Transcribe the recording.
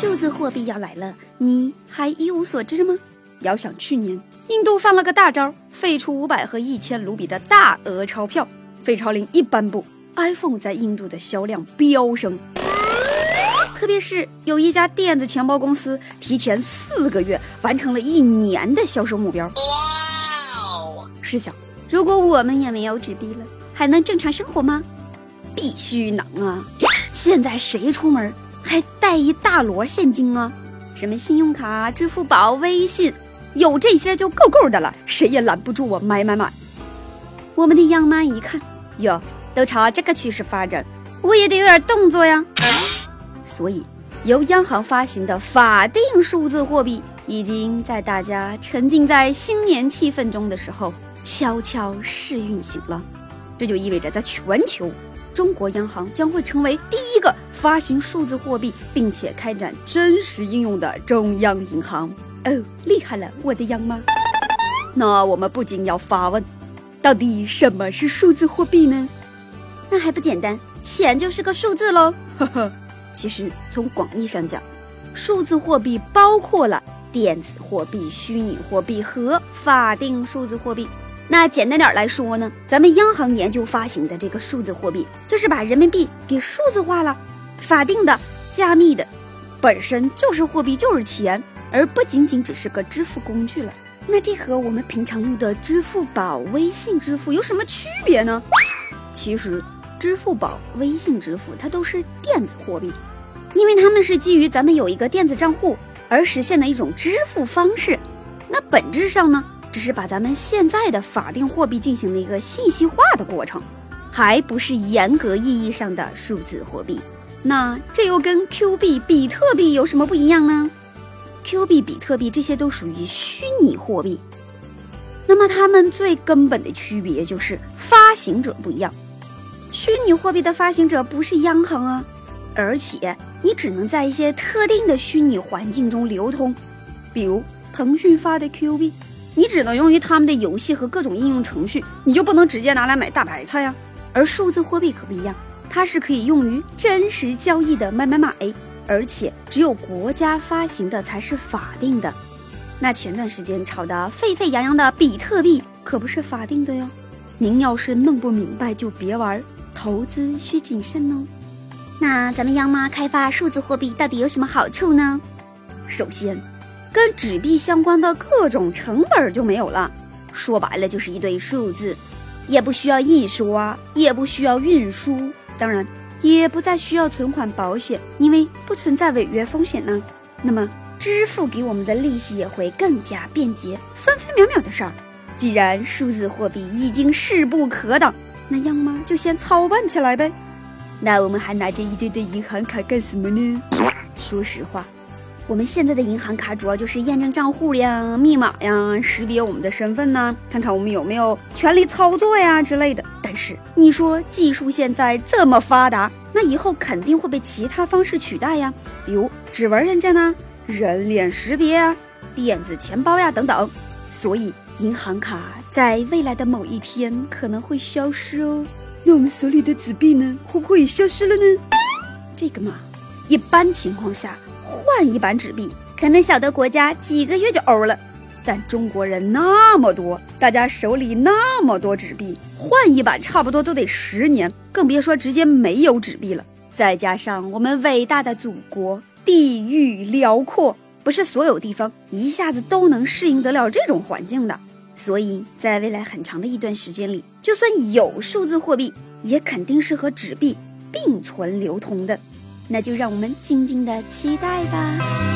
数字货币要来了，你还一无所知吗？遥想去年，印度放了个大招，废除五百和一千卢比的大额钞票，废钞令一颁布，iPhone 在印度的销量飙升。特别是有一家电子钱包公司，提前四个月完成了一年的销售目标。哇！试想，如果我们也没有纸币了，还能正常生活吗？必须能啊！现在谁出门还带一大摞现金啊？什么信用卡、支付宝、微信，有这些就够够的了，谁也拦不住我买买买。我们的央妈一看，哟，都朝这个趋势发展，我也得有点动作呀。所以，由央行发行的法定数字货币，已经在大家沉浸在新年气氛中的时候，悄悄试运行了。这就意味着，在全球，中国央行将会成为第一个发行数字货币并且开展真实应用的中央银行。哦，厉害了，我的央妈！那我们不仅要发问，到底什么是数字货币呢？那还不简单，钱就是个数字喽。呵呵。其实从广义上讲，数字货币包括了电子货币、虚拟货币和法定数字货币。那简单点来说呢，咱们央行研究发行的这个数字货币，就是把人民币给数字化了。法定的、加密的，本身就是货币，就是钱，而不仅仅只是个支付工具了。那这和我们平常用的支付宝、微信支付有什么区别呢？其实。支付宝、微信支付，它都是电子货币，因为它们是基于咱们有一个电子账户而实现的一种支付方式。那本质上呢，只是把咱们现在的法定货币进行了一个信息化的过程，还不是严格意义上的数字货币。那这又跟 Q 币、比特币有什么不一样呢？Q 币、比特币这些都属于虚拟货币，那么它们最根本的区别就是发行者不一样。虚拟货币的发行者不是央行啊，而且你只能在一些特定的虚拟环境中流通，比如腾讯发的 Q 币，你只能用于他们的游戏和各种应用程序，你就不能直接拿来买大白菜呀。而数字货币可不一样，它是可以用于真实交易的买买买，而且只有国家发行的才是法定的。那前段时间炒得沸沸扬扬的比特币可不是法定的哟，您要是弄不明白就别玩。投资需谨慎哦。那咱们央妈开发数字货币到底有什么好处呢？首先，跟纸币相关的各种成本就没有了，说白了就是一堆数字，也不需要印刷，也不需要运输，当然也不再需要存款保险，因为不存在违约风险呢。那么支付给我们的利息也会更加便捷，分分秒秒的事儿。既然数字货币已经势不可挡。那央妈就先操办起来呗。那我们还拿着一堆的银行卡干什么呢？说实话，我们现在的银行卡主要就是验证账户呀、密码呀、识别我们的身份呢，看看我们有没有权利操作呀之类的。但是你说技术现在这么发达，那以后肯定会被其他方式取代呀，比如指纹认证啊、人脸识别啊、电子钱包呀等等。所以。银行卡在未来的某一天可能会消失哦，那我们手里的纸币呢？会不会也消失了呢？这个嘛，一般情况下换一版纸币，可能小的国家几个月就欧了。但中国人那么多，大家手里那么多纸币，换一版差不多都得十年，更别说直接没有纸币了。再加上我们伟大的祖国地域辽阔，不是所有地方一下子都能适应得了这种环境的。所以在未来很长的一段时间里，就算有数字货币，也肯定是和纸币并存流通的。那就让我们静静的期待吧。